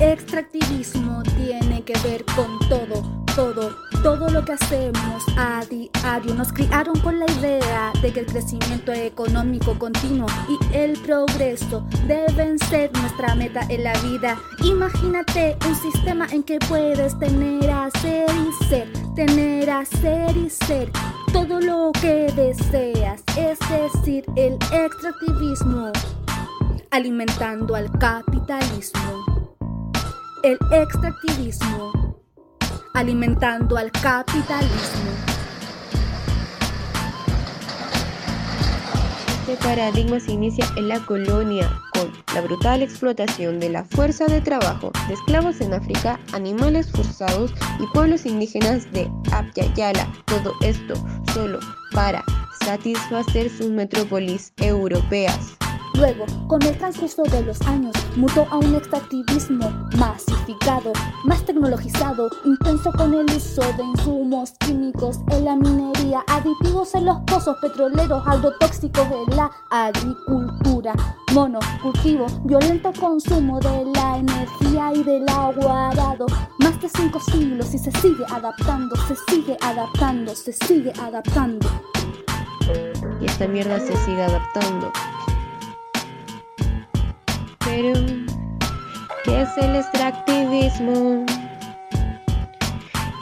extractivismo tiene que ver con todo, todo, todo lo que hacemos a diario. Nos criaron con la idea de que el crecimiento económico continuo y el progreso deben ser nuestra meta en la vida. Imagínate un sistema en que puedes tener, hacer y ser, tener, hacer y ser todo lo que deseas, es decir, el extractivismo alimentando al capitalismo. El extractivismo alimentando al capitalismo. Este paradigma se inicia en la colonia con la brutal explotación de la fuerza de trabajo de esclavos en África, animales forzados y pueblos indígenas de Yala. Todo esto solo para satisfacer sus metrópolis europeas. Luego, con el transcurso de los años, mutó a un extractivismo masificado, más tecnologizado, intenso con el uso de insumos químicos en la minería, aditivos en los pozos petroleros, agrotóxicos en la agricultura, monocultivo, violento consumo de la energía y del agua arado, más de cinco siglos y se sigue adaptando, se sigue adaptando, se sigue adaptando. Y esta mierda se sigue adaptando. Pero, ¿qué es el extractivismo?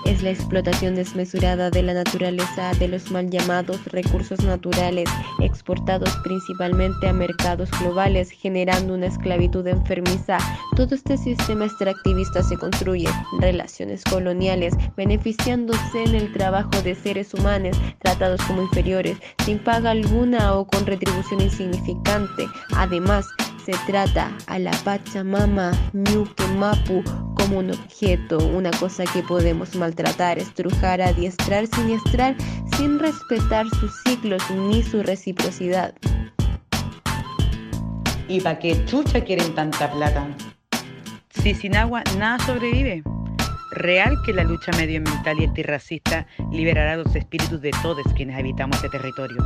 Es la explotación desmesurada de la naturaleza de los mal llamados recursos naturales, exportados principalmente a mercados globales, generando una esclavitud enfermiza. Todo este sistema extractivista se construye relaciones coloniales, beneficiándose en el trabajo de seres humanos tratados como inferiores, sin paga alguna o con retribución insignificante. Además, se trata a la Pachamama Ñuque Mapu como un objeto, una cosa que podemos maltratar, estrujar, adiestrar, siniestrar, sin respetar sus ciclos ni su reciprocidad. ¿Y para qué chucha quieren tanta plata? Si sin agua nada sobrevive. Real que la lucha medioambiental y antirracista liberará los espíritus de todos quienes habitamos este territorio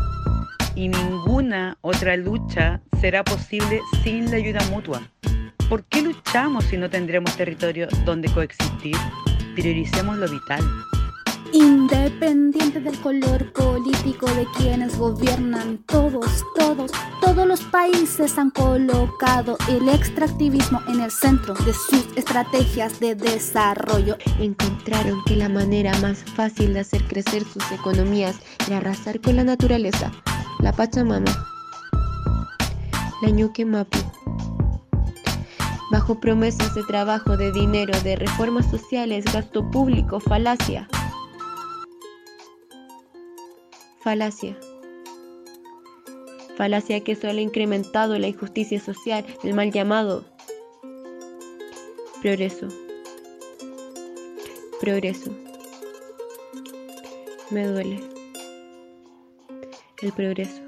y ninguna otra lucha será posible sin la ayuda mutua. ¿Por qué luchamos si no tendremos territorio donde coexistir? Prioricemos lo vital. Independiente del color político de quienes gobiernan, todos, todos, todos los países han colocado el extractivismo en el centro de sus estrategias de desarrollo. Encontraron que la manera más fácil de hacer crecer sus economías era arrasar con la naturaleza, la Pachamama, la Ñuque Mapu. Bajo promesas de trabajo, de dinero, de reformas sociales, gasto público, falacia. Falacia. Falacia que solo ha incrementado la injusticia social, el mal llamado progreso. Progreso. Me duele el progreso.